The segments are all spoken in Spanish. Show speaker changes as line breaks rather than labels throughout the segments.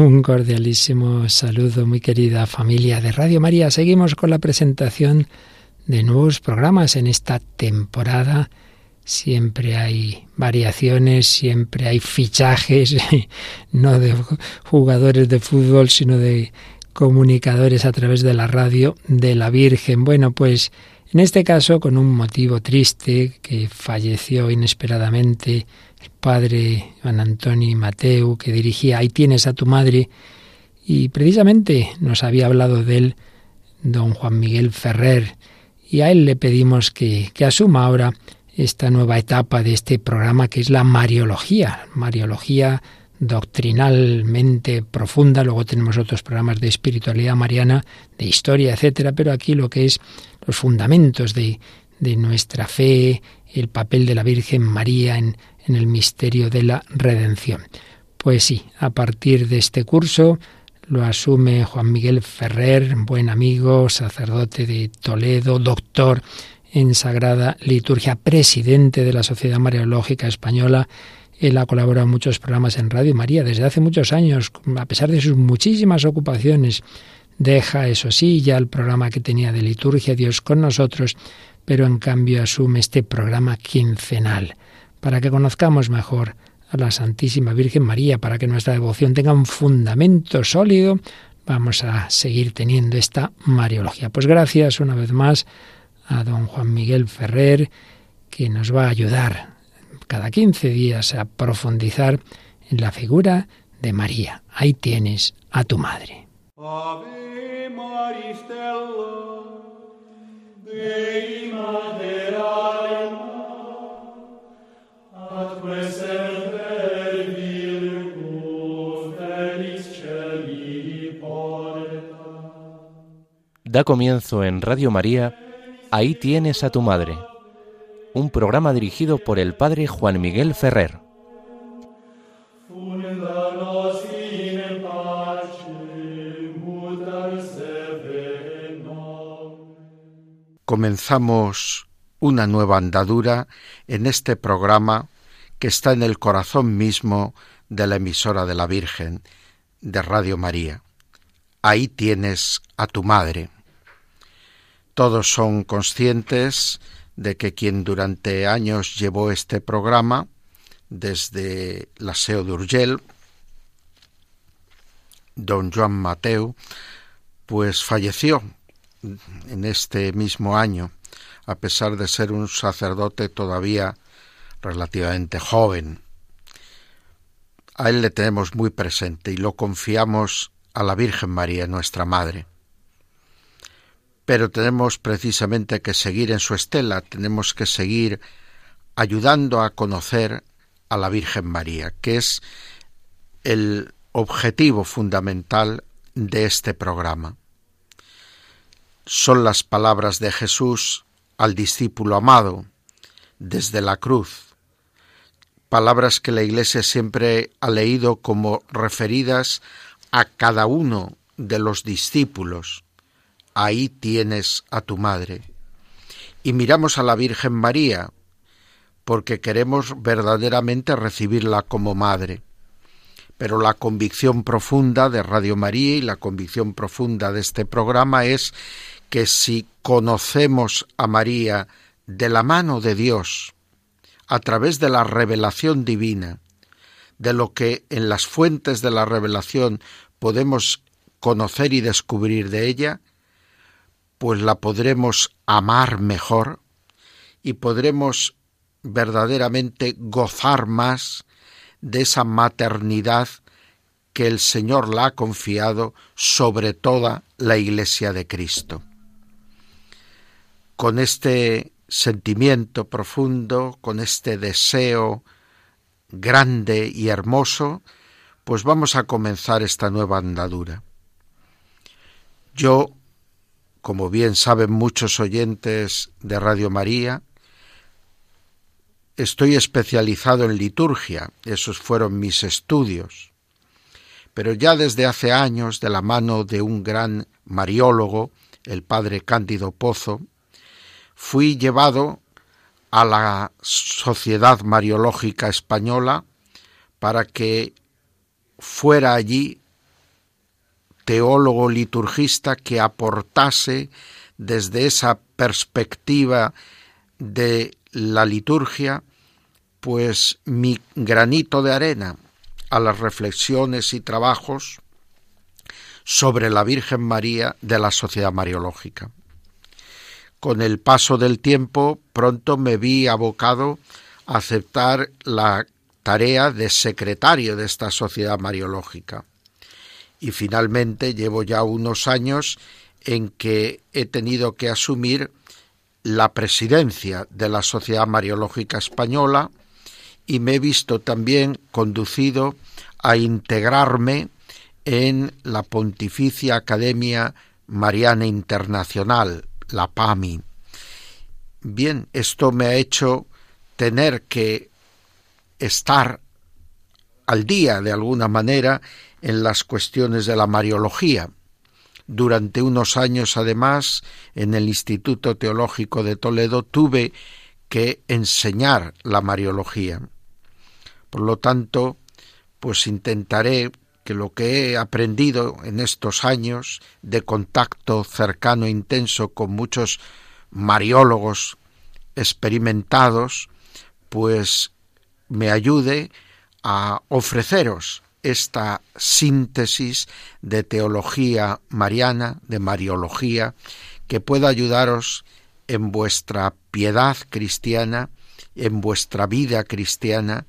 Un cordialísimo saludo, muy querida familia de Radio María. Seguimos con la presentación de nuevos programas en esta temporada. Siempre hay variaciones, siempre hay fichajes, no de jugadores de fútbol, sino de comunicadores a través de la radio de la Virgen. Bueno, pues en este caso con un motivo triste que falleció inesperadamente padre Juan Antonio Mateu, que dirigía Ahí tienes a tu madre, y precisamente nos había hablado de él don Juan Miguel Ferrer, y a él le pedimos que, que asuma ahora esta nueva etapa de este programa que es la Mariología, Mariología doctrinalmente profunda, luego tenemos otros programas de espiritualidad mariana, de historia, etcétera, pero aquí lo que es los fundamentos de, de nuestra fe, el papel de la Virgen María en, en el misterio de la redención. Pues sí, a partir de este curso lo asume Juan Miguel Ferrer, buen amigo, sacerdote de Toledo, doctor en Sagrada Liturgia, presidente de la Sociedad Mariológica Española. Él ha colaborado en muchos programas en Radio María desde hace muchos años, a pesar de sus muchísimas ocupaciones. Deja, eso sí, ya el programa que tenía de liturgia, Dios con nosotros, pero en cambio asume este programa quincenal para que conozcamos mejor a la Santísima Virgen María, para que nuestra devoción tenga un fundamento sólido, vamos a seguir teniendo esta Mariología. Pues gracias una vez más a don Juan Miguel Ferrer, que nos va a ayudar cada 15 días a profundizar en la figura de María. Ahí tienes a tu madre.
Da comienzo en Radio María, Ahí tienes a tu madre, un programa dirigido por el padre Juan Miguel Ferrer.
Comenzamos una nueva andadura en este programa que está en el corazón mismo de la emisora de la Virgen de Radio María. Ahí tienes a tu madre. Todos son conscientes de que quien durante años llevó este programa, desde la SEO de Urgel, don Joan Mateu, pues falleció en este mismo año, a pesar de ser un sacerdote todavía relativamente joven. A él le tenemos muy presente y lo confiamos a la Virgen María, nuestra Madre pero tenemos precisamente que seguir en su estela, tenemos que seguir ayudando a conocer a la Virgen María, que es el objetivo fundamental de este programa. Son las palabras de Jesús al discípulo amado desde la cruz, palabras que la Iglesia siempre ha leído como referidas a cada uno de los discípulos, ahí tienes a tu madre. Y miramos a la Virgen María, porque queremos verdaderamente recibirla como madre. Pero la convicción profunda de Radio María y la convicción profunda de este programa es que si conocemos a María de la mano de Dios, a través de la revelación divina, de lo que en las fuentes de la revelación podemos conocer y descubrir de ella, pues la podremos amar mejor y podremos verdaderamente gozar más de esa maternidad que el Señor la ha confiado sobre toda la Iglesia de Cristo. Con este sentimiento profundo, con este deseo grande y hermoso, pues vamos a comenzar esta nueva andadura. Yo como bien saben muchos oyentes de Radio María, estoy especializado en liturgia, esos fueron mis estudios. Pero ya desde hace años, de la mano de un gran mariólogo, el padre Cándido Pozo, fui llevado a la Sociedad Mariológica Española para que fuera allí teólogo liturgista que aportase desde esa perspectiva de la liturgia, pues mi granito de arena a las reflexiones y trabajos sobre la Virgen María de la Sociedad Mariológica. Con el paso del tiempo pronto me vi abocado a aceptar la tarea de secretario de esta Sociedad Mariológica. Y finalmente llevo ya unos años en que he tenido que asumir la presidencia de la Sociedad Mariológica Española y me he visto también conducido a integrarme en la Pontificia Academia Mariana Internacional, la PAMI. Bien, esto me ha hecho tener que estar al día de alguna manera en las cuestiones de la Mariología. Durante unos años, además, en el Instituto Teológico de Toledo tuve que enseñar la Mariología. Por lo tanto, pues intentaré que lo que he aprendido en estos años de contacto cercano e intenso con muchos mariólogos experimentados, pues me ayude a ofreceros esta síntesis de teología mariana, de mariología, que pueda ayudaros en vuestra piedad cristiana, en vuestra vida cristiana,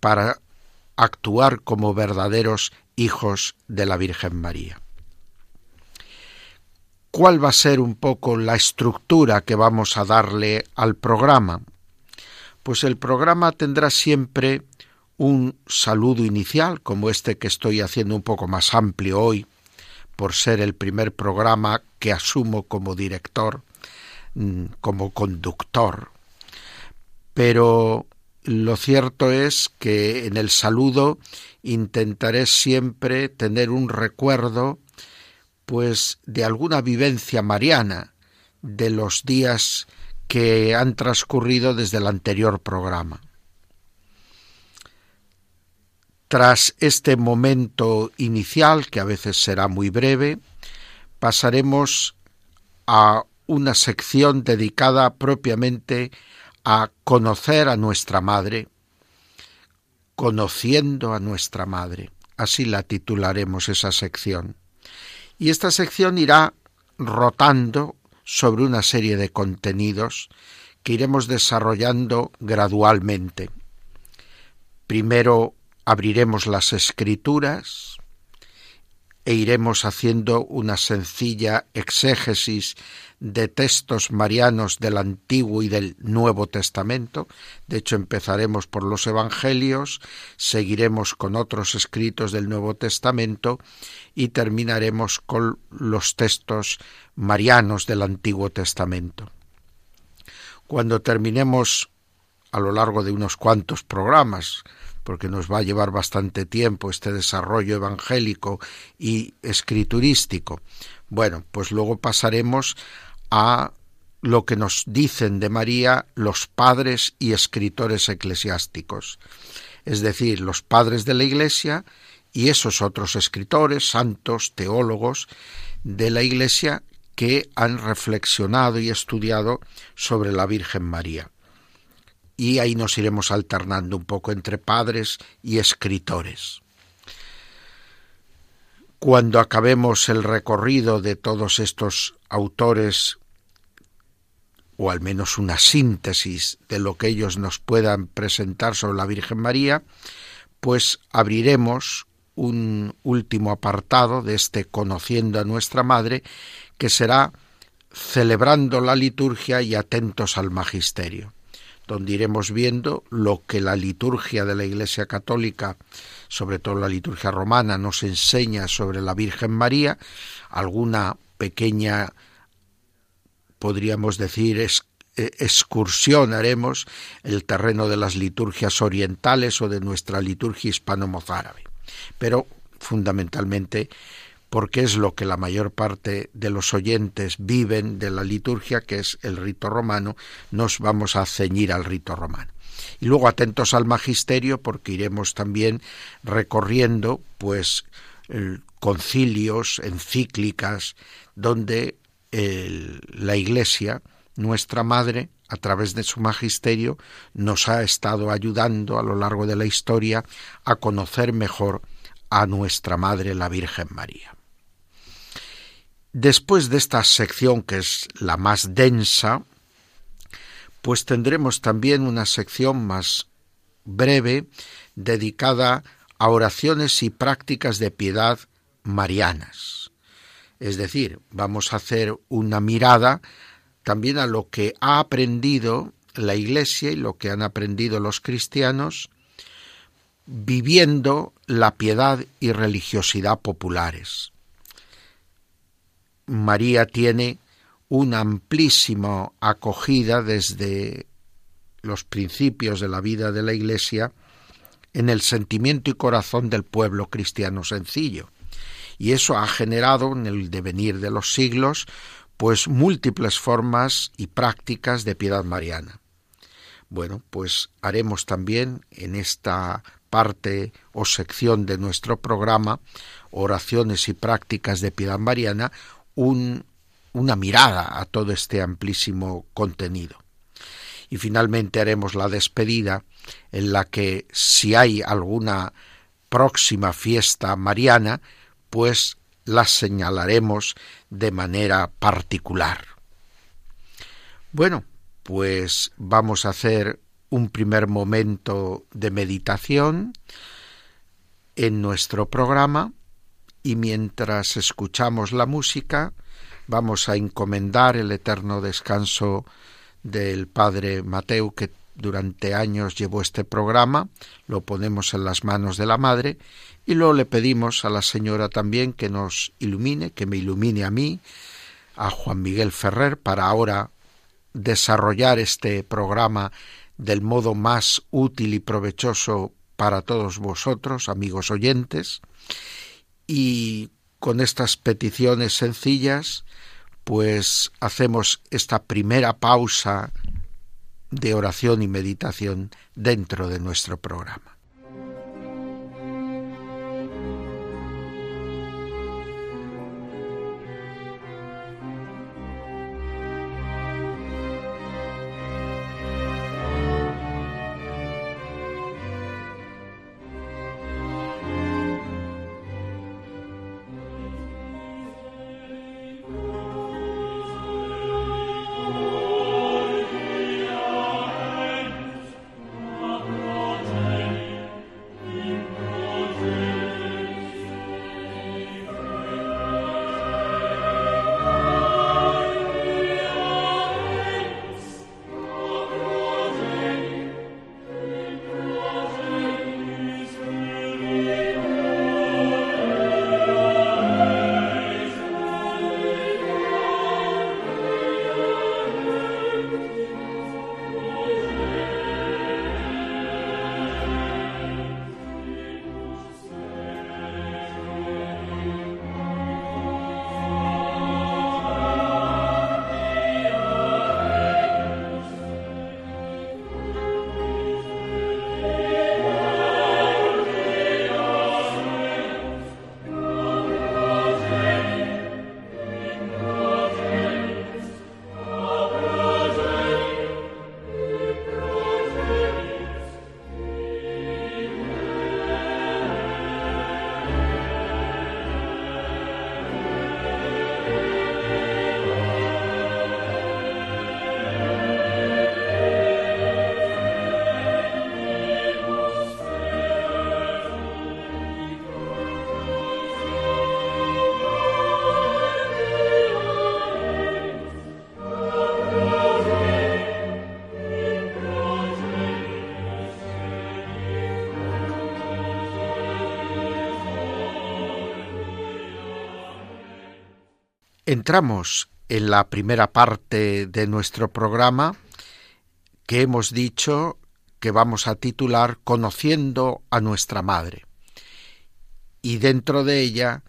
para actuar como verdaderos hijos de la Virgen María. ¿Cuál va a ser un poco la estructura que vamos a darle al programa? Pues el programa tendrá siempre un saludo inicial, como este que estoy haciendo un poco más amplio hoy, por ser el primer programa que asumo como director, mm, como conductor. Pero lo cierto es que en el saludo intentaré siempre tener un recuerdo pues de alguna vivencia mariana de los días que han transcurrido desde el anterior programa. Tras este momento inicial, que a veces será muy breve, pasaremos a una sección dedicada propiamente a conocer a nuestra Madre, conociendo a nuestra Madre. Así la titularemos esa sección. Y esta sección irá rotando sobre una serie de contenidos que iremos desarrollando gradualmente. Primero abriremos las escrituras e iremos haciendo una sencilla exégesis de textos marianos del Antiguo y del Nuevo Testamento. De hecho, empezaremos por los Evangelios, seguiremos con otros escritos del Nuevo Testamento y terminaremos con los textos marianos del Antiguo Testamento. Cuando terminemos a lo largo de unos cuantos programas, porque nos va a llevar bastante tiempo este desarrollo evangélico y escriturístico. Bueno, pues luego pasaremos a lo que nos dicen de María los padres y escritores eclesiásticos, es decir, los padres de la Iglesia y esos otros escritores, santos, teólogos de la Iglesia que han reflexionado y estudiado sobre la Virgen María y ahí nos iremos alternando un poco entre padres y escritores. Cuando acabemos el recorrido de todos estos autores, o al menos una síntesis de lo que ellos nos puedan presentar sobre la Virgen María, pues abriremos un último apartado de este Conociendo a nuestra Madre, que será celebrando la liturgia y atentos al magisterio donde iremos viendo lo que la liturgia de la Iglesia Católica, sobre todo la liturgia romana, nos enseña sobre la Virgen María, alguna pequeña, podríamos decir, eh, excursión haremos el terreno de las liturgias orientales o de nuestra liturgia hispano-mozárabe. Pero fundamentalmente porque es lo que la mayor parte de los oyentes viven de la liturgia, que es el rito romano, nos vamos a ceñir al rito romano. Y luego atentos al magisterio, porque iremos también recorriendo, pues, concilios, encíclicas, donde la Iglesia, nuestra Madre, a través de su magisterio, nos ha estado ayudando a lo largo de la historia a conocer mejor a nuestra Madre la Virgen María. Después de esta sección, que es la más densa, pues tendremos también una sección más breve dedicada a oraciones y prácticas de piedad marianas. Es decir, vamos a hacer una mirada también a lo que ha aprendido la Iglesia y lo que han aprendido los cristianos viviendo la piedad y religiosidad populares. María tiene una amplísima acogida desde los principios de la vida de la Iglesia en el sentimiento y corazón del pueblo cristiano sencillo. Y eso ha generado en el devenir de los siglos pues múltiples formas y prácticas de piedad mariana. Bueno, pues haremos también en esta parte o sección de nuestro programa, oraciones y prácticas de piedad mariana, un, una mirada a todo este amplísimo contenido. Y finalmente haremos la despedida en la que si hay alguna próxima fiesta mariana, pues las señalaremos de manera particular. Bueno, pues vamos a hacer un primer momento de meditación en nuestro programa y mientras escuchamos la música vamos a encomendar el eterno descanso del Padre Mateo que durante años llevó este programa, lo ponemos en las manos de la Madre y luego le pedimos a la Señora también que nos ilumine, que me ilumine a mí, a Juan Miguel Ferrer, para ahora desarrollar este programa del modo más útil y provechoso para todos vosotros, amigos oyentes, y con estas peticiones sencillas, pues hacemos esta primera pausa de oración y meditación dentro de nuestro programa. Entramos en la primera parte de nuestro programa que hemos dicho que vamos a titular Conociendo a nuestra Madre. Y dentro de ella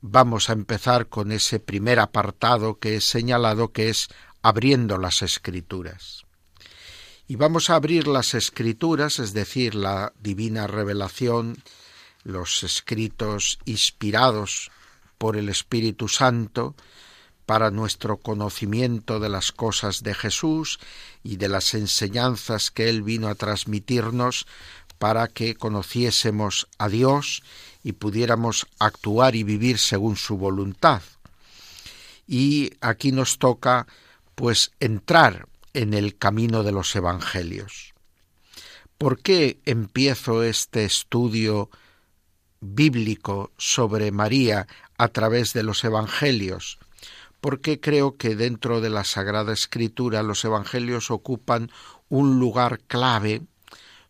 vamos a empezar con ese primer apartado que he señalado que es abriendo las escrituras. Y vamos a abrir las escrituras, es decir, la divina revelación los escritos inspirados por el Espíritu Santo para nuestro conocimiento de las cosas de Jesús y de las enseñanzas que Él vino a transmitirnos para que conociésemos a Dios y pudiéramos actuar y vivir según su voluntad. Y aquí nos toca pues entrar en el camino de los evangelios. ¿Por qué empiezo este estudio bíblico sobre María a través de los evangelios? Porque creo que dentro de la Sagrada Escritura los evangelios ocupan un lugar clave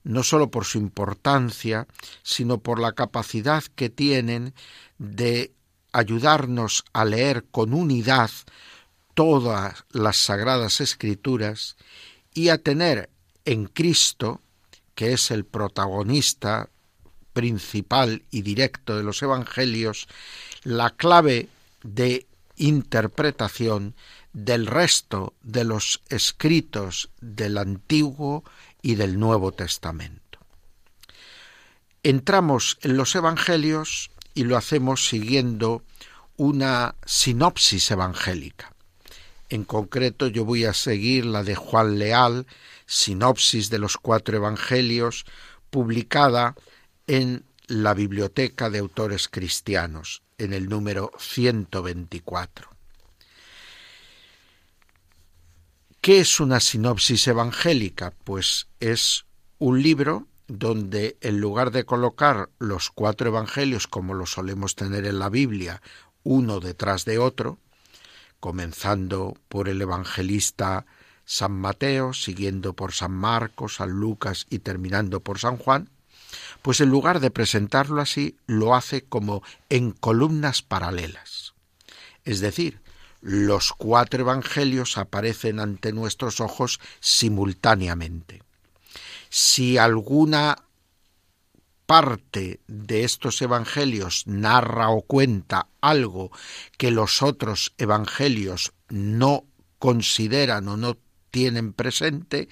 no sólo por su importancia, sino por la capacidad que tienen de ayudarnos a leer con unidad todas las sagradas escrituras y a tener en Cristo, que es el protagonista principal y directo de los Evangelios, la clave de interpretación del resto de los escritos del Antiguo y del Nuevo Testamento. Entramos en los Evangelios y lo hacemos siguiendo una sinopsis evangélica. En concreto yo voy a seguir la de Juan Leal, sinopsis de los cuatro Evangelios, publicada en la Biblioteca de Autores Cristianos, en el número 124. ¿Qué es una sinopsis evangélica? Pues es un libro donde en lugar de colocar los cuatro evangelios como lo solemos tener en la Biblia, uno detrás de otro, comenzando por el evangelista San Mateo, siguiendo por San Marcos, San Lucas y terminando por San Juan, pues en lugar de presentarlo así, lo hace como en columnas paralelas. Es decir, los cuatro evangelios aparecen ante nuestros ojos simultáneamente. Si alguna parte de estos evangelios narra o cuenta algo que los otros evangelios no consideran o no tienen presente,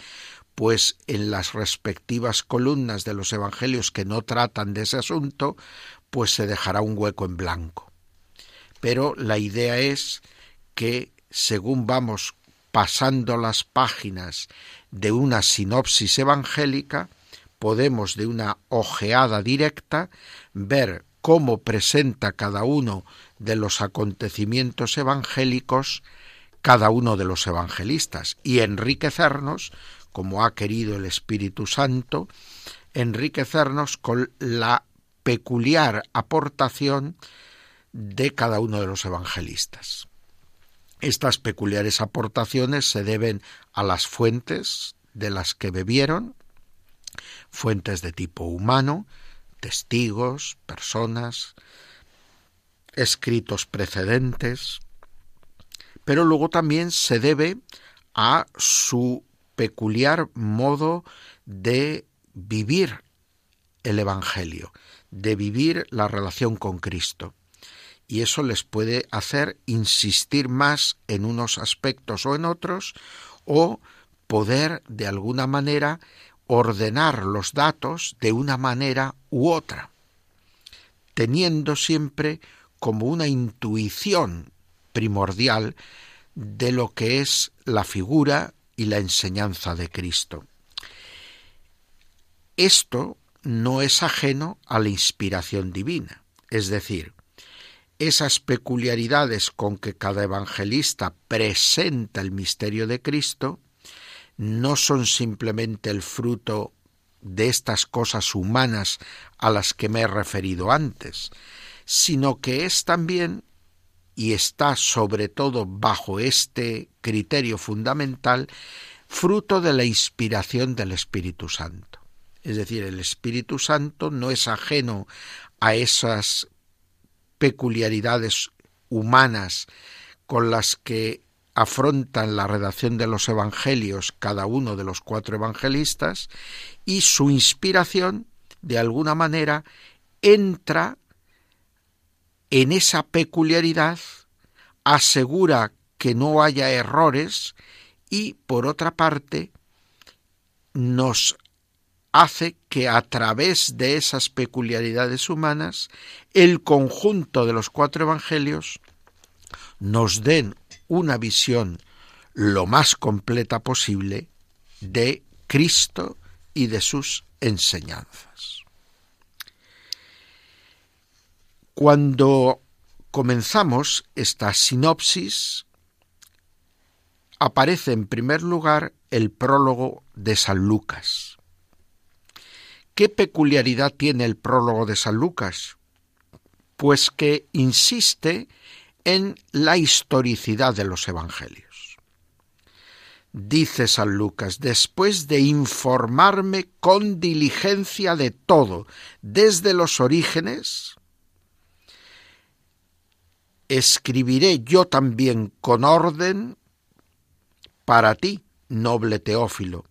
pues en las respectivas columnas de los evangelios que no tratan de ese asunto, pues se dejará un hueco en blanco. Pero la idea es que según vamos pasando las páginas de una sinopsis evangélica, podemos de una ojeada directa ver cómo presenta cada uno de los acontecimientos evangélicos cada uno de los evangelistas y enriquecernos, como ha querido el Espíritu Santo, enriquecernos con la peculiar aportación de cada uno de los evangelistas. Estas peculiares aportaciones se deben a las fuentes de las que bebieron, fuentes de tipo humano, testigos, personas, escritos precedentes, pero luego también se debe a su peculiar modo de vivir el Evangelio, de vivir la relación con Cristo. Y eso les puede hacer insistir más en unos aspectos o en otros o poder de alguna manera ordenar los datos de una manera u otra, teniendo siempre como una intuición primordial de lo que es la figura y la enseñanza de Cristo. Esto no es ajeno a la inspiración divina, es decir, esas peculiaridades con que cada evangelista presenta el misterio de Cristo no son simplemente el fruto de estas cosas humanas a las que me he referido antes, sino que es también, y está sobre todo bajo este criterio fundamental, fruto de la inspiración del Espíritu Santo. Es decir, el Espíritu Santo no es ajeno a esas peculiaridades humanas con las que afrontan la redacción de los evangelios cada uno de los cuatro evangelistas y su inspiración, de alguna manera, entra en esa peculiaridad, asegura que no haya errores y, por otra parte, nos hace que a través de esas peculiaridades humanas el conjunto de los cuatro evangelios nos den una visión lo más completa posible de Cristo y de sus enseñanzas. Cuando comenzamos esta sinopsis, aparece en primer lugar el prólogo de San Lucas. ¿Qué peculiaridad tiene el prólogo de San Lucas? Pues que insiste en la historicidad de los evangelios. Dice San Lucas, después de informarme con diligencia de todo, desde los orígenes, escribiré yo también con orden para ti, noble Teófilo,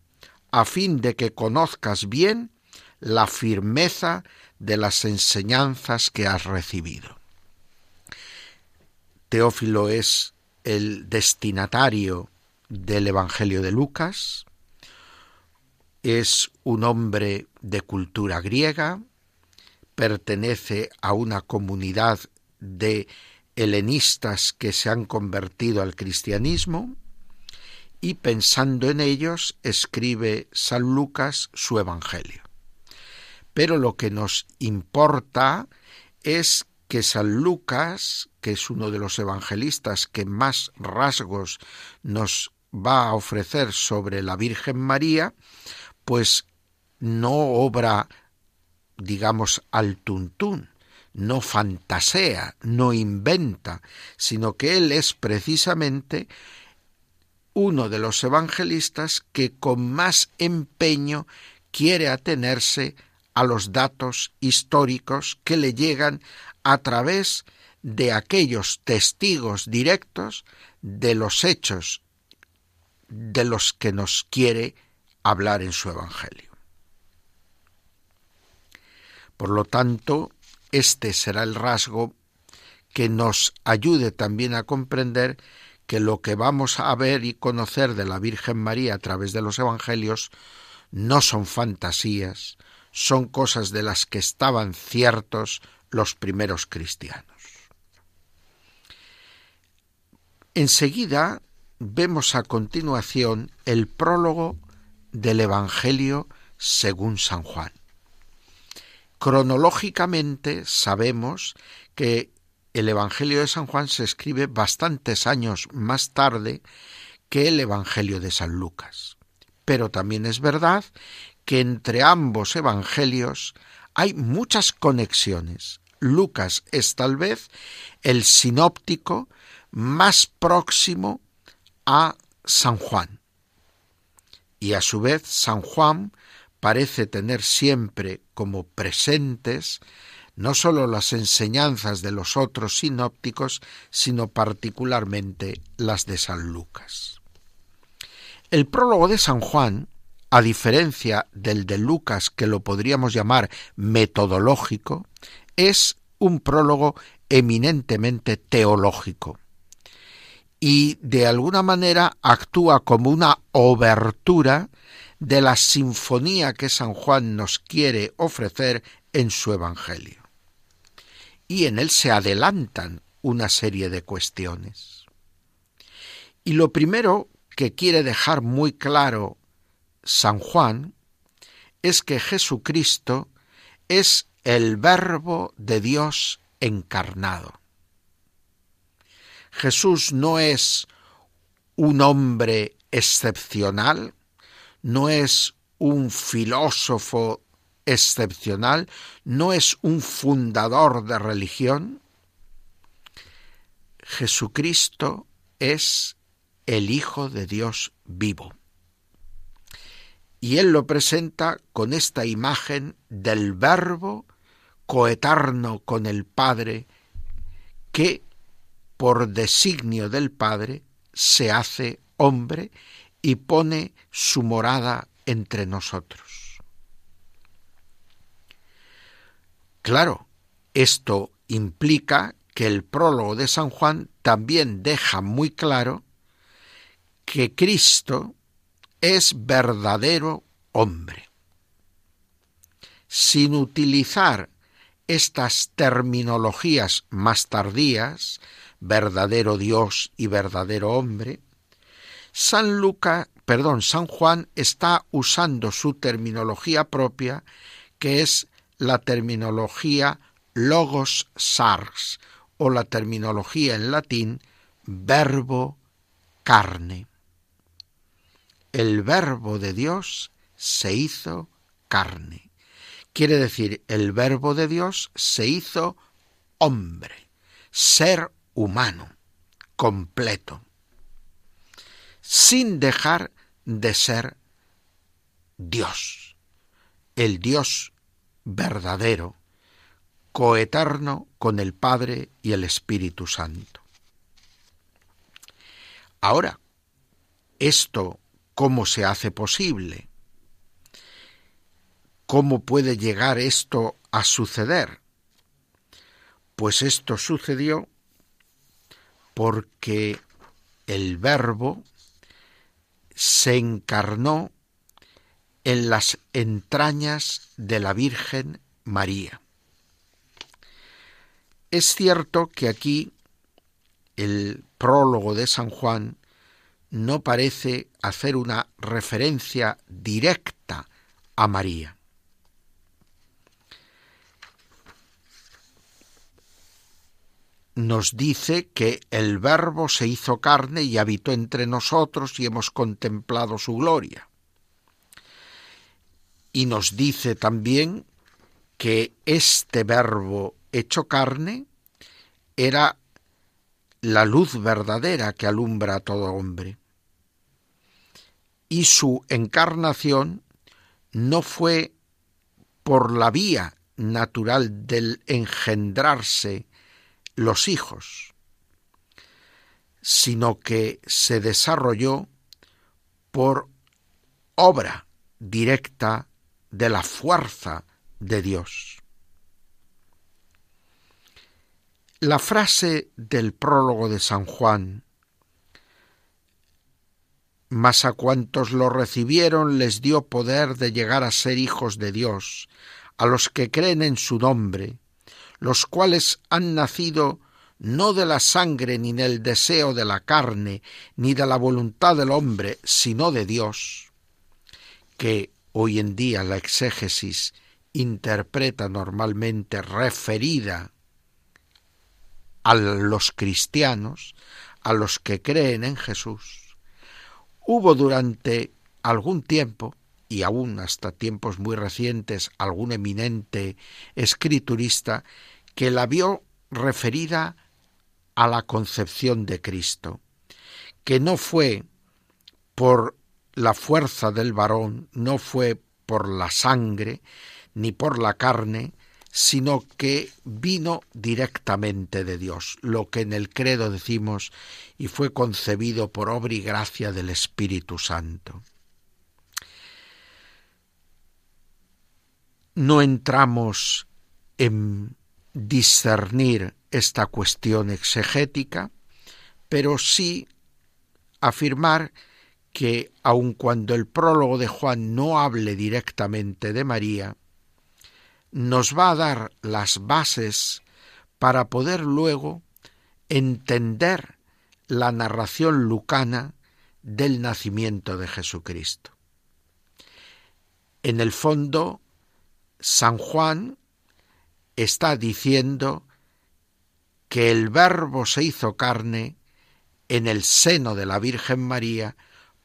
a fin de que conozcas bien la firmeza de las enseñanzas que has recibido. Teófilo es el destinatario del Evangelio de Lucas, es un hombre de cultura griega, pertenece a una comunidad de helenistas que se han convertido al cristianismo, y pensando en ellos escribe San Lucas su Evangelio. Pero lo que nos importa es que San Lucas, que es uno de los evangelistas que más rasgos nos va a ofrecer sobre la Virgen María, pues no obra, digamos, al tuntún, no fantasea, no inventa, sino que él es precisamente uno de los evangelistas que con más empeño quiere atenerse a los datos históricos que le llegan a través de aquellos testigos directos de los hechos de los que nos quiere hablar en su Evangelio. Por lo tanto, este será el rasgo que nos ayude también a comprender que lo que vamos a ver y conocer de la Virgen María a través de los Evangelios no son fantasías, son cosas de las que estaban ciertos los primeros cristianos. Enseguida vemos a continuación el prólogo del Evangelio según San Juan. Cronológicamente sabemos que el Evangelio de San Juan se escribe bastantes años más tarde que el Evangelio de San Lucas. Pero también es verdad que entre ambos evangelios hay muchas conexiones. Lucas es tal vez el sinóptico más próximo a San Juan. Y a su vez San Juan parece tener siempre como presentes no sólo las enseñanzas de los otros sinópticos, sino particularmente las de San Lucas. El prólogo de San Juan a diferencia del de Lucas, que lo podríamos llamar metodológico, es un prólogo eminentemente teológico y de alguna manera actúa como una obertura de la sinfonía que San Juan nos quiere ofrecer en su Evangelio. Y en él se adelantan una serie de cuestiones. Y lo primero que quiere dejar muy claro San Juan es que Jesucristo es el verbo de Dios encarnado. Jesús no es un hombre excepcional, no es un filósofo excepcional, no es un fundador de religión. Jesucristo es el Hijo de Dios vivo. Y él lo presenta con esta imagen del verbo coeterno con el Padre, que por designio del Padre se hace hombre y pone su morada entre nosotros. Claro, esto implica que el prólogo de San Juan también deja muy claro que Cristo es verdadero hombre. sin utilizar estas terminologías más tardías, verdadero Dios y verdadero hombre, San perdón, San Juan está usando su terminología propia, que es la terminología logos sars o la terminología en latín verbo carne. El verbo de Dios se hizo carne. Quiere decir, el verbo de Dios se hizo hombre, ser humano, completo, sin dejar de ser Dios, el Dios verdadero, coeterno con el Padre y el Espíritu Santo. Ahora, ¿esto cómo se hace posible? ¿Cómo puede llegar esto a suceder? Pues esto sucedió porque el verbo se encarnó en las entrañas de la Virgen María. Es cierto que aquí el prólogo de San Juan no parece hacer una referencia directa a María. Nos dice que el Verbo se hizo carne y habitó entre nosotros y hemos contemplado su gloria. Y nos dice también que este Verbo hecho carne era la luz verdadera que alumbra a todo hombre. Y su encarnación no fue por la vía natural del engendrarse los hijos, sino que se desarrolló por obra directa de la fuerza de Dios. La frase del prólogo de San Juan, mas a cuantos lo recibieron les dio poder de llegar a ser hijos de Dios, a los que creen en su nombre, los cuales han nacido no de la sangre ni del deseo de la carne, ni de la voluntad del hombre, sino de Dios, que hoy en día la exégesis interpreta normalmente referida a los cristianos, a los que creen en Jesús, hubo durante algún tiempo, y aún hasta tiempos muy recientes, algún eminente escriturista que la vio referida a la concepción de Cristo, que no fue por la fuerza del varón, no fue por la sangre, ni por la carne, sino que vino directamente de Dios, lo que en el credo decimos, y fue concebido por obra y gracia del Espíritu Santo. No entramos en discernir esta cuestión exegética, pero sí afirmar que aun cuando el prólogo de Juan no hable directamente de María, nos va a dar las bases para poder luego entender la narración lucana del nacimiento de Jesucristo. En el fondo, San Juan está diciendo que el Verbo se hizo carne en el seno de la Virgen María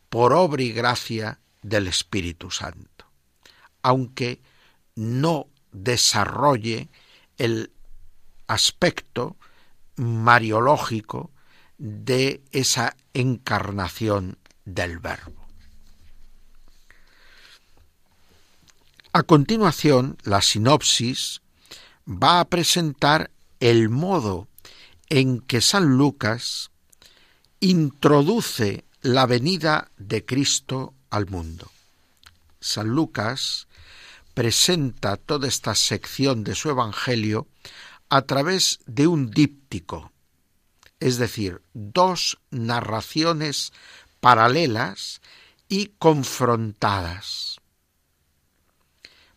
por obra y gracia del Espíritu Santo, aunque no desarrolle el aspecto mariológico de esa encarnación del Verbo. A continuación, la sinopsis va a presentar el modo en que San Lucas introduce la venida de Cristo al mundo. San Lucas presenta toda esta sección de su Evangelio a través de un díptico, es decir, dos narraciones paralelas y confrontadas.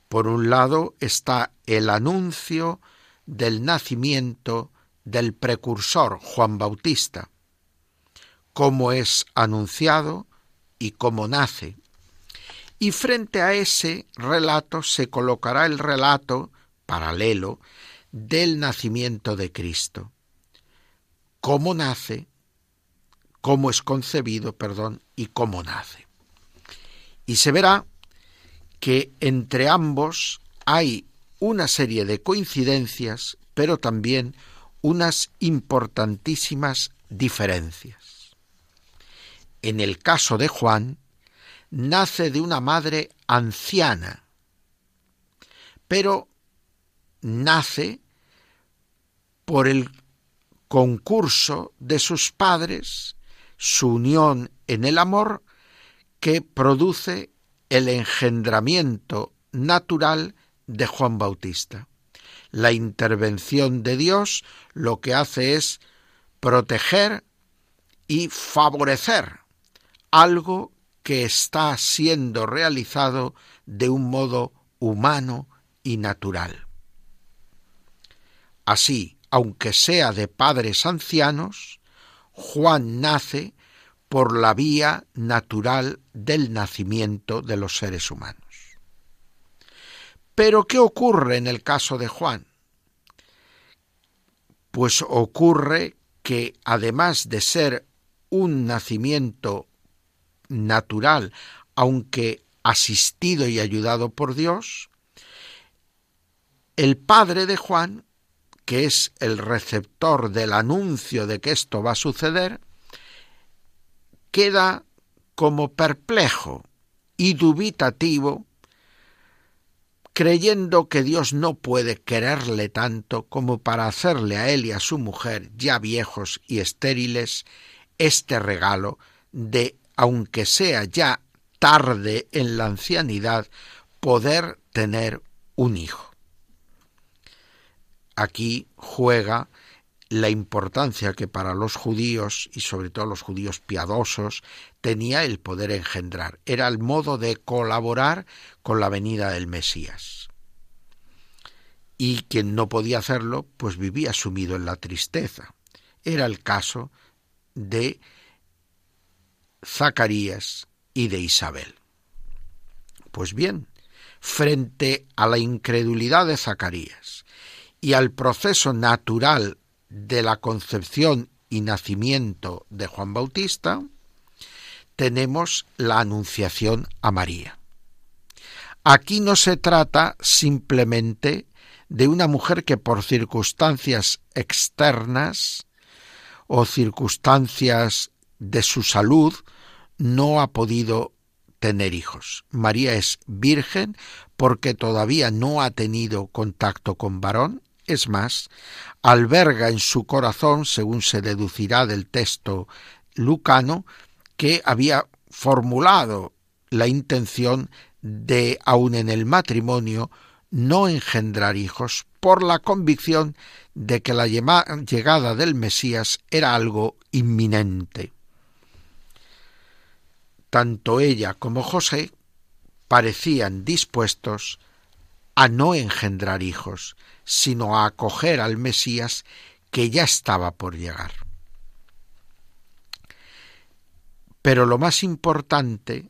Por un lado está el anuncio del nacimiento del precursor Juan Bautista, cómo es anunciado y cómo nace. Y frente a ese relato se colocará el relato paralelo del nacimiento de Cristo. Cómo nace, cómo es concebido, perdón, y cómo nace. Y se verá que entre ambos hay una serie de coincidencias, pero también unas importantísimas diferencias. En el caso de Juan, nace de una madre anciana, pero nace por el concurso de sus padres, su unión en el amor, que produce el engendramiento natural de Juan Bautista. La intervención de Dios lo que hace es proteger y favorecer algo que está siendo realizado de un modo humano y natural. Así, aunque sea de padres ancianos, Juan nace por la vía natural del nacimiento de los seres humanos. Pero ¿qué ocurre en el caso de Juan? Pues ocurre que además de ser un nacimiento natural, aunque asistido y ayudado por Dios, el padre de Juan, que es el receptor del anuncio de que esto va a suceder, queda como perplejo y dubitativo, creyendo que Dios no puede quererle tanto como para hacerle a él y a su mujer, ya viejos y estériles, este regalo de aunque sea ya tarde en la ancianidad, poder tener un hijo. Aquí juega la importancia que para los judíos, y sobre todo los judíos piadosos, tenía el poder engendrar. Era el modo de colaborar con la venida del Mesías. Y quien no podía hacerlo, pues vivía sumido en la tristeza. Era el caso de Zacarías y de Isabel. Pues bien, frente a la incredulidad de Zacarías y al proceso natural de la concepción y nacimiento de Juan Bautista, tenemos la anunciación a María. Aquí no se trata simplemente de una mujer que por circunstancias externas o circunstancias de su salud no ha podido tener hijos. María es virgen porque todavía no ha tenido contacto con varón. Es más, alberga en su corazón, según se deducirá del texto lucano, que había formulado la intención de, aun en el matrimonio, no engendrar hijos por la convicción de que la llegada del Mesías era algo inminente. Tanto ella como José parecían dispuestos a no engendrar hijos, sino a acoger al Mesías que ya estaba por llegar. Pero lo más importante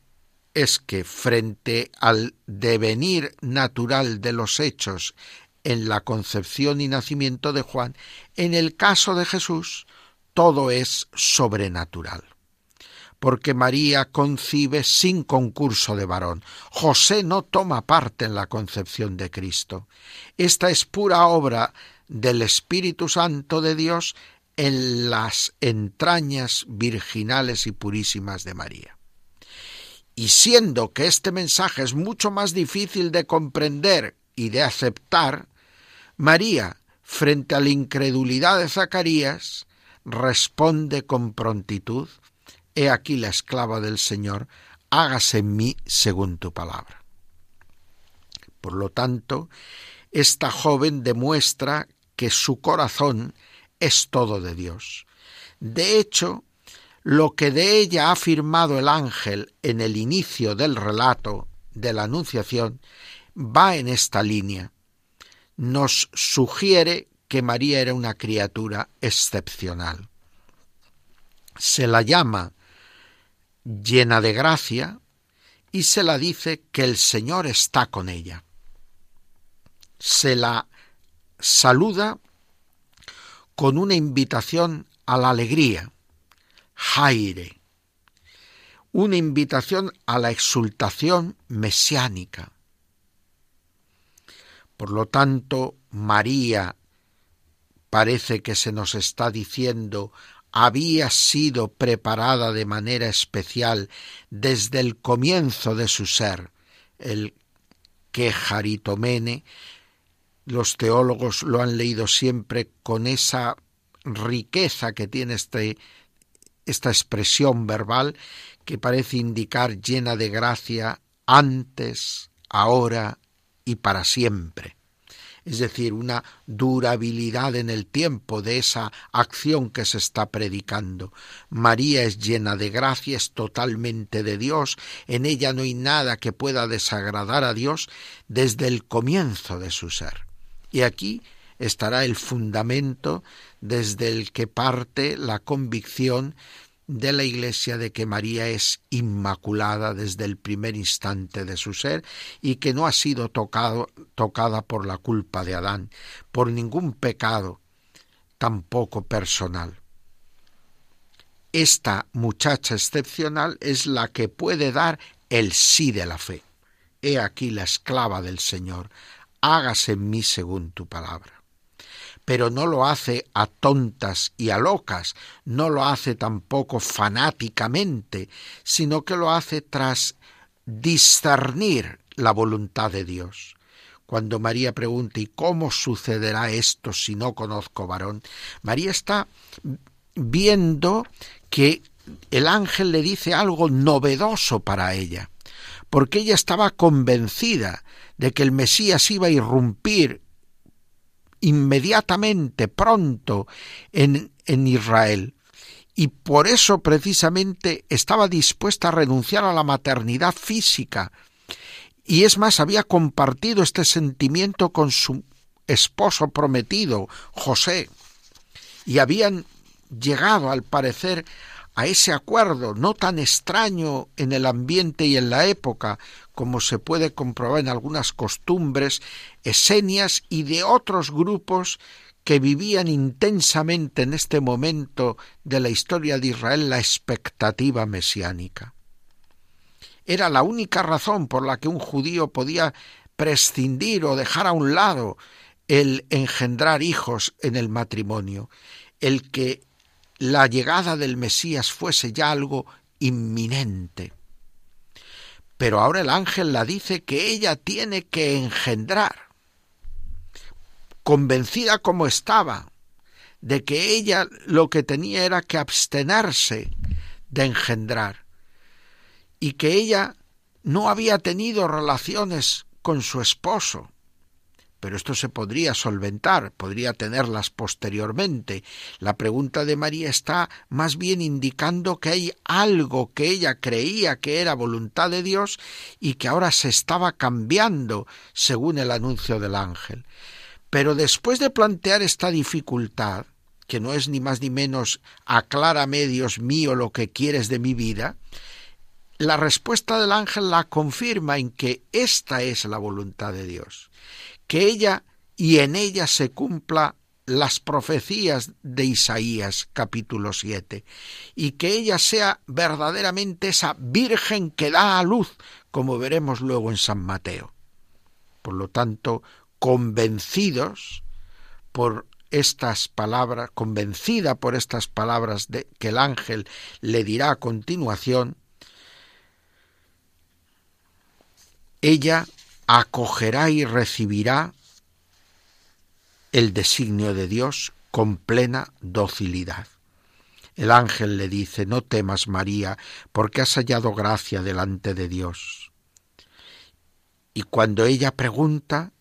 es que frente al devenir natural de los hechos en la concepción y nacimiento de Juan, en el caso de Jesús, todo es sobrenatural porque María concibe sin concurso de varón. José no toma parte en la concepción de Cristo. Esta es pura obra del Espíritu Santo de Dios en las entrañas virginales y purísimas de María. Y siendo que este mensaje es mucho más difícil de comprender y de aceptar, María, frente a la incredulidad de Zacarías, responde con prontitud, He aquí la esclava del Señor, hágase en mí según tu palabra. Por lo tanto, esta joven demuestra que su corazón es todo de Dios. De hecho, lo que de ella ha afirmado el ángel en el inicio del relato de la Anunciación va en esta línea. Nos sugiere que María era una criatura excepcional. Se la llama llena de gracia y se la dice que el Señor está con ella. Se la saluda con una invitación a la alegría, jaire, una invitación a la exultación mesiánica. Por lo tanto, María parece que se nos está diciendo había sido preparada de manera especial desde el comienzo de su ser, el que Jaritomene, los teólogos lo han leído siempre con esa riqueza que tiene este, esta expresión verbal que parece indicar llena de gracia antes, ahora y para siempre es decir, una durabilidad en el tiempo de esa acción que se está predicando. María es llena de gracia, es totalmente de Dios, en ella no hay nada que pueda desagradar a Dios desde el comienzo de su ser. Y aquí estará el fundamento desde el que parte la convicción de la Iglesia de que María es inmaculada desde el primer instante de su ser y que no ha sido tocada por la culpa de Adán, por ningún pecado, tampoco personal. Esta muchacha excepcional es la que puede dar el sí de la fe. He aquí la esclava del Señor, hágase en mí según tu palabra pero no lo hace a tontas y a locas, no lo hace tampoco fanáticamente, sino que lo hace tras discernir la voluntad de Dios. Cuando María pregunta ¿y cómo sucederá esto si no conozco varón? María está viendo que el ángel le dice algo novedoso para ella, porque ella estaba convencida de que el Mesías iba a irrumpir inmediatamente, pronto, en, en Israel. Y por eso precisamente estaba dispuesta a renunciar a la maternidad física. Y es más, había compartido este sentimiento con su esposo prometido, José. Y habían llegado, al parecer, a ese acuerdo no tan extraño en el ambiente y en la época como se puede comprobar en algunas costumbres esenias y de otros grupos que vivían intensamente en este momento de la historia de Israel la expectativa mesiánica. Era la única razón por la que un judío podía prescindir o dejar a un lado el engendrar hijos en el matrimonio, el que la llegada del Mesías fuese ya algo inminente. Pero ahora el ángel la dice que ella tiene que engendrar, convencida como estaba de que ella lo que tenía era que abstenerse de engendrar y que ella no había tenido relaciones con su esposo, pero esto se podría solventar, podría tenerlas posteriormente. La pregunta de María está más bien indicando que hay algo que ella creía que era voluntad de Dios y que ahora se estaba cambiando según el anuncio del ángel. Pero después de plantear esta dificultad, que no es ni más ni menos aclárame, Dios mío, lo que quieres de mi vida, la respuesta del ángel la confirma en que esta es la voluntad de Dios que ella y en ella se cumpla las profecías de Isaías capítulo 7 y que ella sea verdaderamente esa virgen que da a luz, como veremos luego en San Mateo. Por lo tanto, convencidos por estas palabras, convencida por estas palabras de, que el ángel le dirá a continuación, ella acogerá y recibirá el designio de Dios con plena docilidad. El ángel le dice, no temas María, porque has hallado gracia delante de Dios. Y cuando ella pregunta,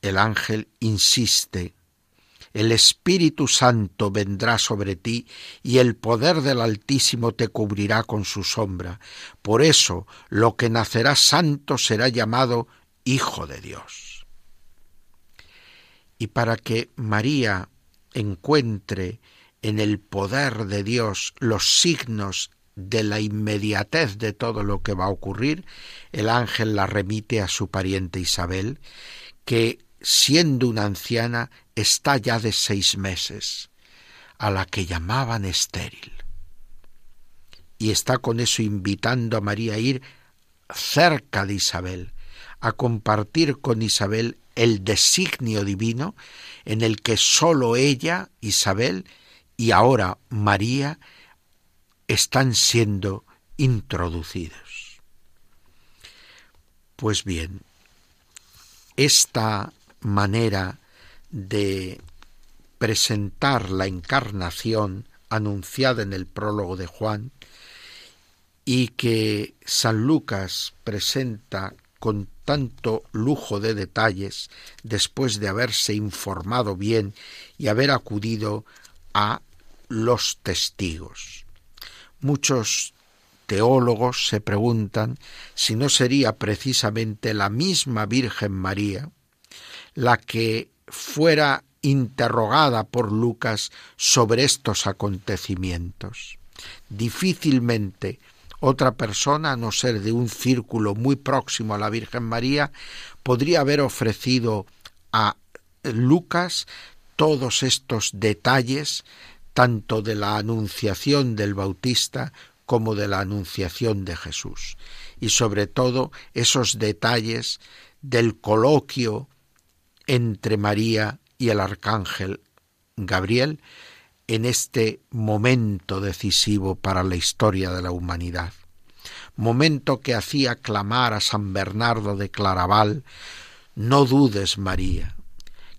el ángel insiste, el Espíritu Santo vendrá sobre ti y el poder del Altísimo te cubrirá con su sombra. Por eso lo que nacerá santo será llamado Hijo de Dios. Y para que María encuentre en el poder de Dios los signos de la inmediatez de todo lo que va a ocurrir, el ángel la remite a su pariente Isabel, que siendo una anciana está ya de seis meses, a la que llamaban estéril. Y está con eso invitando a María a ir cerca de Isabel, a compartir con Isabel el designio divino en el que sólo ella, Isabel, y ahora María están siendo introducidos. Pues bien, esta manera de presentar la encarnación anunciada en el prólogo de Juan y que San Lucas presenta con tanto lujo de detalles después de haberse informado bien y haber acudido a los testigos. Muchos teólogos se preguntan si no sería precisamente la misma Virgen María la que fuera interrogada por Lucas sobre estos acontecimientos. Difícilmente otra persona, a no ser de un círculo muy próximo a la Virgen María, podría haber ofrecido a Lucas todos estos detalles, tanto de la anunciación del Bautista como de la anunciación de Jesús, y sobre todo esos detalles del coloquio entre María y el arcángel Gabriel en este momento decisivo para la historia de la humanidad. Momento que hacía clamar a San Bernardo de Claraval, no dudes, María,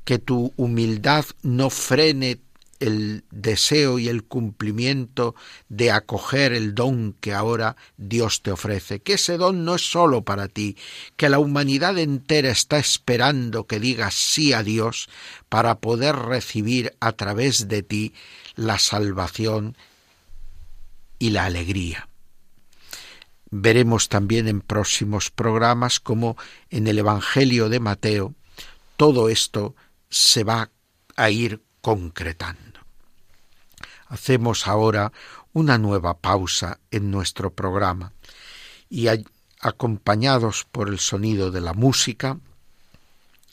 que tu humildad no frene el deseo y el cumplimiento de acoger el don que ahora Dios te ofrece, que ese don no es sólo para ti, que la humanidad entera está esperando que digas sí a Dios para poder recibir a través de ti la salvación y la alegría. Veremos también en próximos programas cómo en el Evangelio de Mateo todo esto se va a ir concretando. Hacemos ahora una nueva pausa en nuestro programa. Y acompañados por el sonido de la música,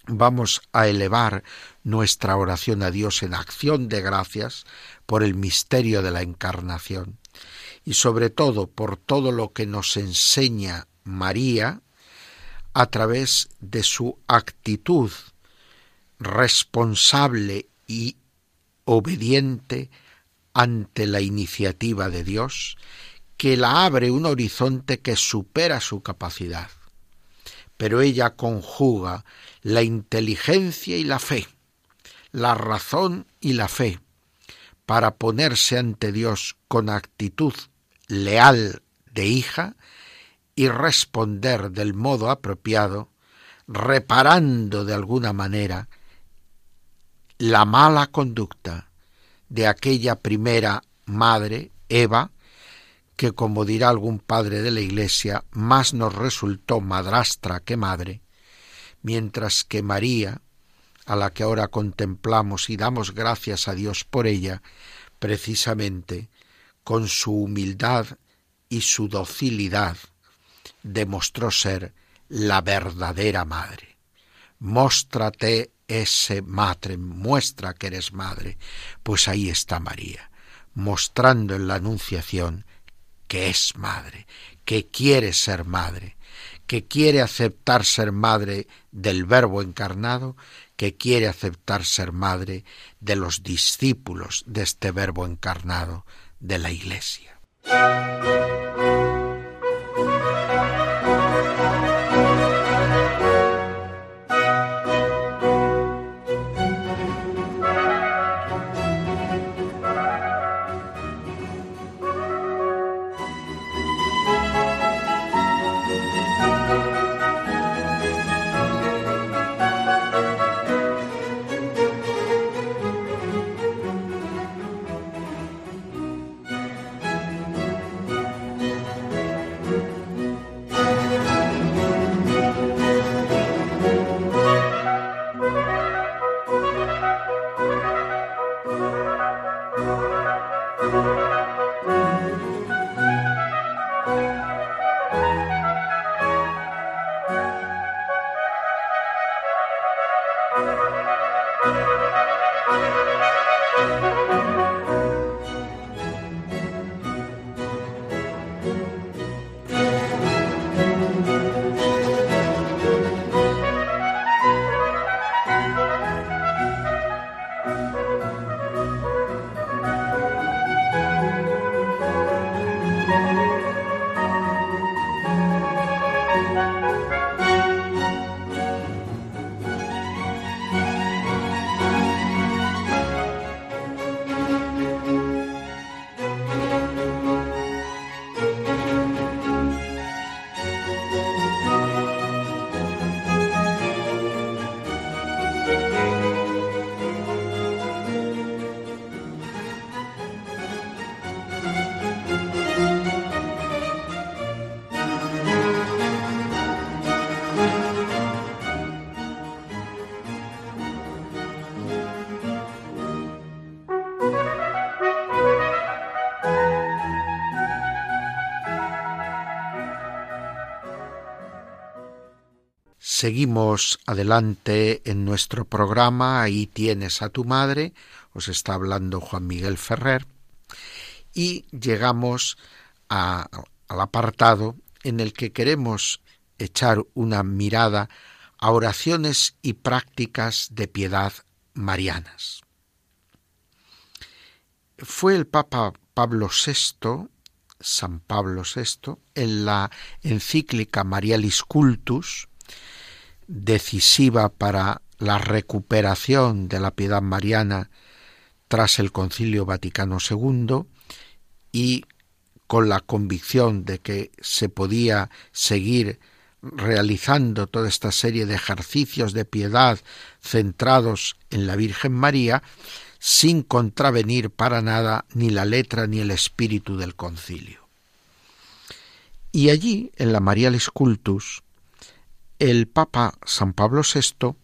vamos a elevar nuestra oración a Dios en acción de gracias por el misterio de la encarnación. Y sobre todo por todo lo que nos enseña María a través de su actitud responsable y obediente ante la iniciativa de Dios, que la abre un horizonte que supera su capacidad. Pero ella conjuga la inteligencia y la fe, la razón y la fe, para ponerse ante Dios con actitud leal de hija y responder del modo apropiado, reparando de alguna manera la mala conducta de aquella primera madre, Eva, que como dirá algún padre de la Iglesia, más nos resultó madrastra que madre, mientras que María, a la que ahora contemplamos y damos gracias a Dios por ella, precisamente con su humildad y su docilidad, demostró ser la verdadera madre. Móstrate ese madre, muestra que eres madre. Pues ahí está María, mostrando en la Anunciación que es madre, que quiere ser madre, que quiere aceptar ser madre del Verbo encarnado, que quiere aceptar ser madre de los discípulos de este Verbo encarnado de la Iglesia. Seguimos adelante en nuestro programa, ahí tienes a tu madre, os está hablando Juan Miguel Ferrer, y llegamos al apartado en el que queremos echar una mirada a oraciones y prácticas de piedad marianas. Fue el Papa Pablo VI, San Pablo VI, en la encíclica Marialis Cultus, decisiva para la recuperación de la piedad mariana tras el Concilio Vaticano II y con la convicción de que se podía seguir realizando toda esta serie de ejercicios de piedad centrados en la Virgen María, sin contravenir para nada ni la letra ni el espíritu del concilio. Y allí, en la Marialis Cultus, el Papa San Pablo VI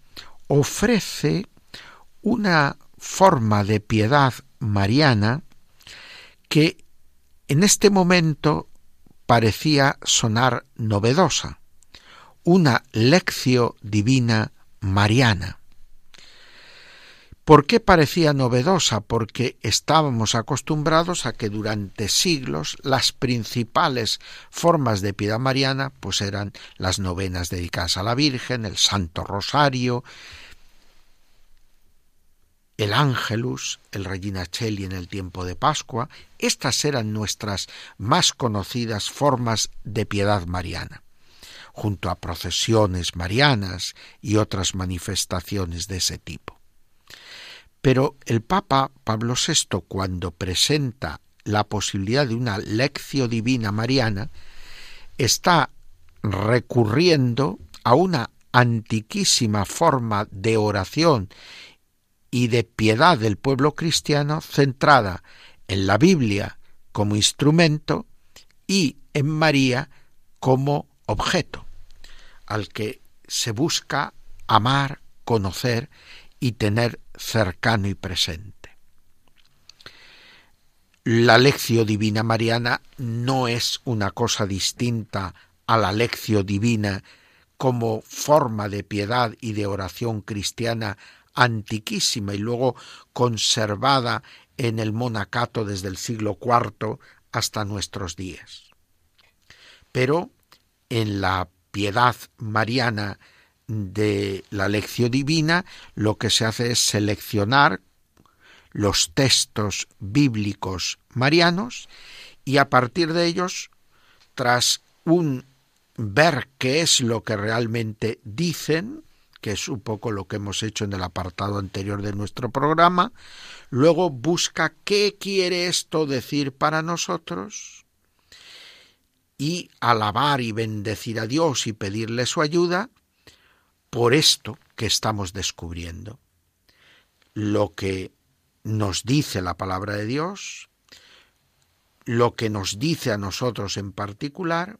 ofrece una forma de piedad mariana que en este momento parecía sonar novedosa, una lección divina mariana. ¿Por qué parecía novedosa? Porque estábamos acostumbrados a que durante siglos las principales formas de piedad mariana pues eran las novenas dedicadas a la Virgen, el Santo Rosario, el Ángelus, el Regina Cheli en el tiempo de Pascua, estas eran nuestras más conocidas formas de piedad mariana, junto a procesiones marianas y otras manifestaciones de ese tipo. Pero el Papa Pablo VI, cuando presenta la posibilidad de una lección divina mariana, está recurriendo a una antiquísima forma de oración y de piedad del pueblo cristiano centrada en la Biblia como instrumento y en María como objeto, al que se busca amar, conocer y tener cercano y presente. La lección divina mariana no es una cosa distinta a la lección divina como forma de piedad y de oración cristiana antiquísima y luego conservada en el monacato desde el siglo IV hasta nuestros días. Pero en la piedad mariana de la lección divina, lo que se hace es seleccionar los textos bíblicos marianos y a partir de ellos, tras un ver qué es lo que realmente dicen, que es un poco lo que hemos hecho en el apartado anterior de nuestro programa, luego busca qué quiere esto decir para nosotros y alabar y bendecir a Dios y pedirle su ayuda, por esto que estamos descubriendo. Lo que nos dice la palabra de Dios, lo que nos dice a nosotros en particular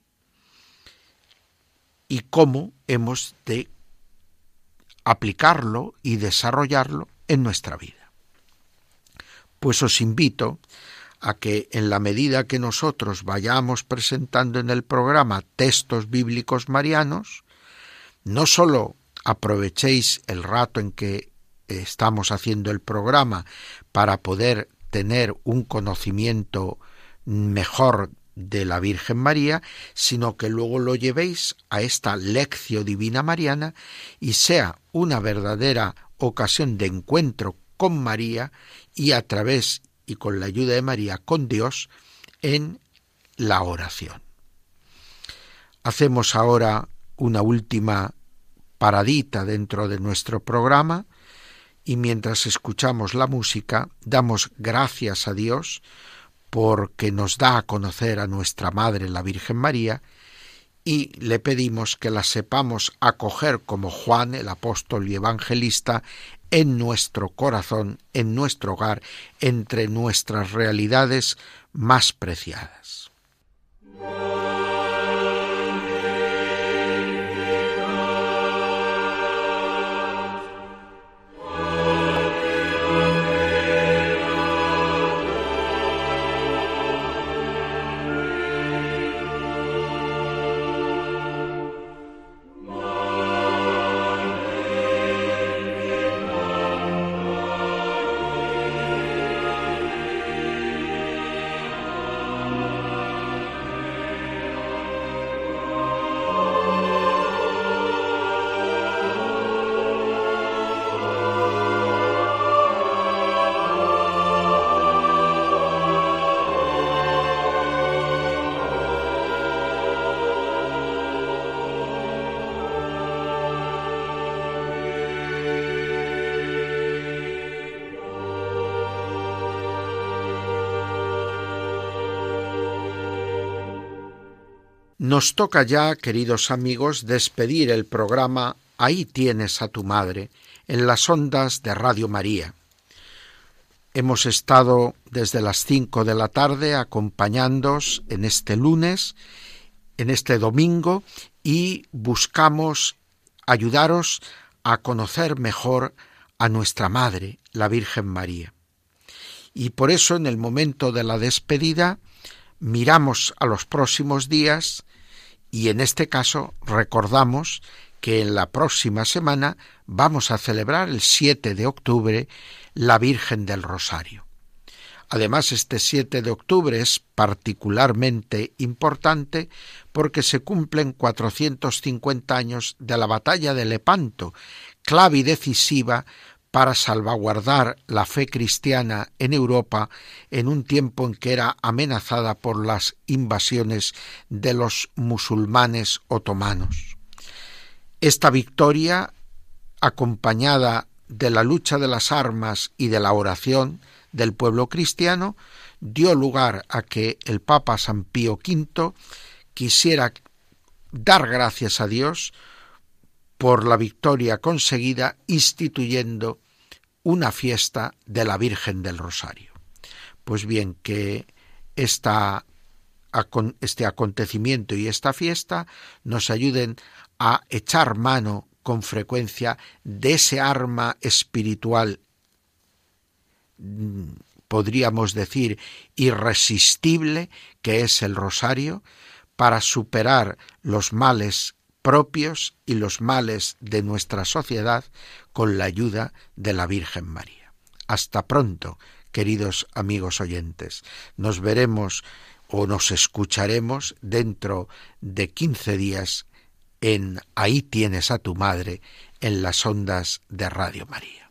y cómo hemos de aplicarlo y desarrollarlo en nuestra vida. Pues os invito a que en la medida que nosotros vayamos presentando en el programa textos bíblicos marianos, no sólo aprovechéis el rato en que estamos haciendo el programa para poder tener un conocimiento mejor de la Virgen María, sino que luego lo llevéis a esta lección divina mariana y sea una verdadera ocasión de encuentro con María y a través y con la ayuda de María con Dios en la oración. Hacemos ahora una última paradita dentro de nuestro programa y mientras escuchamos la música damos gracias a Dios porque nos da a conocer a nuestra Madre la Virgen María y le pedimos que la sepamos acoger como Juan el apóstol y evangelista en nuestro corazón, en nuestro hogar, entre nuestras realidades más preciadas. Nos toca ya, queridos amigos, despedir el programa Ahí tienes a tu madre en las ondas de Radio María. Hemos estado desde las cinco de la tarde acompañándos en este lunes, en este domingo, y buscamos ayudaros a conocer mejor a nuestra Madre, la Virgen María. Y por eso en el momento de la despedida miramos a los próximos días y en este caso recordamos que en la próxima semana vamos a celebrar el 7 de octubre la Virgen del Rosario. Además, este 7 de octubre es particularmente importante porque se cumplen 450 años de la batalla de Lepanto, clave y decisiva para salvaguardar la fe cristiana en Europa en un tiempo en que era amenazada por las invasiones de los musulmanes otomanos. Esta victoria, acompañada de la lucha de las armas y de la oración del pueblo cristiano, dio lugar a que el Papa San Pío V quisiera dar gracias a Dios por la victoria conseguida instituyendo una fiesta de la Virgen del Rosario. Pues bien, que este acontecimiento y esta fiesta nos ayuden a echar mano con frecuencia de ese arma espiritual, mm, podríamos decir, irresistible que es el rosario, para superar los males propios y los males de nuestra sociedad con la ayuda de la Virgen María. Hasta pronto, queridos amigos oyentes. Nos veremos o nos escucharemos dentro de quince días en Ahí tienes a tu madre en las ondas de Radio María.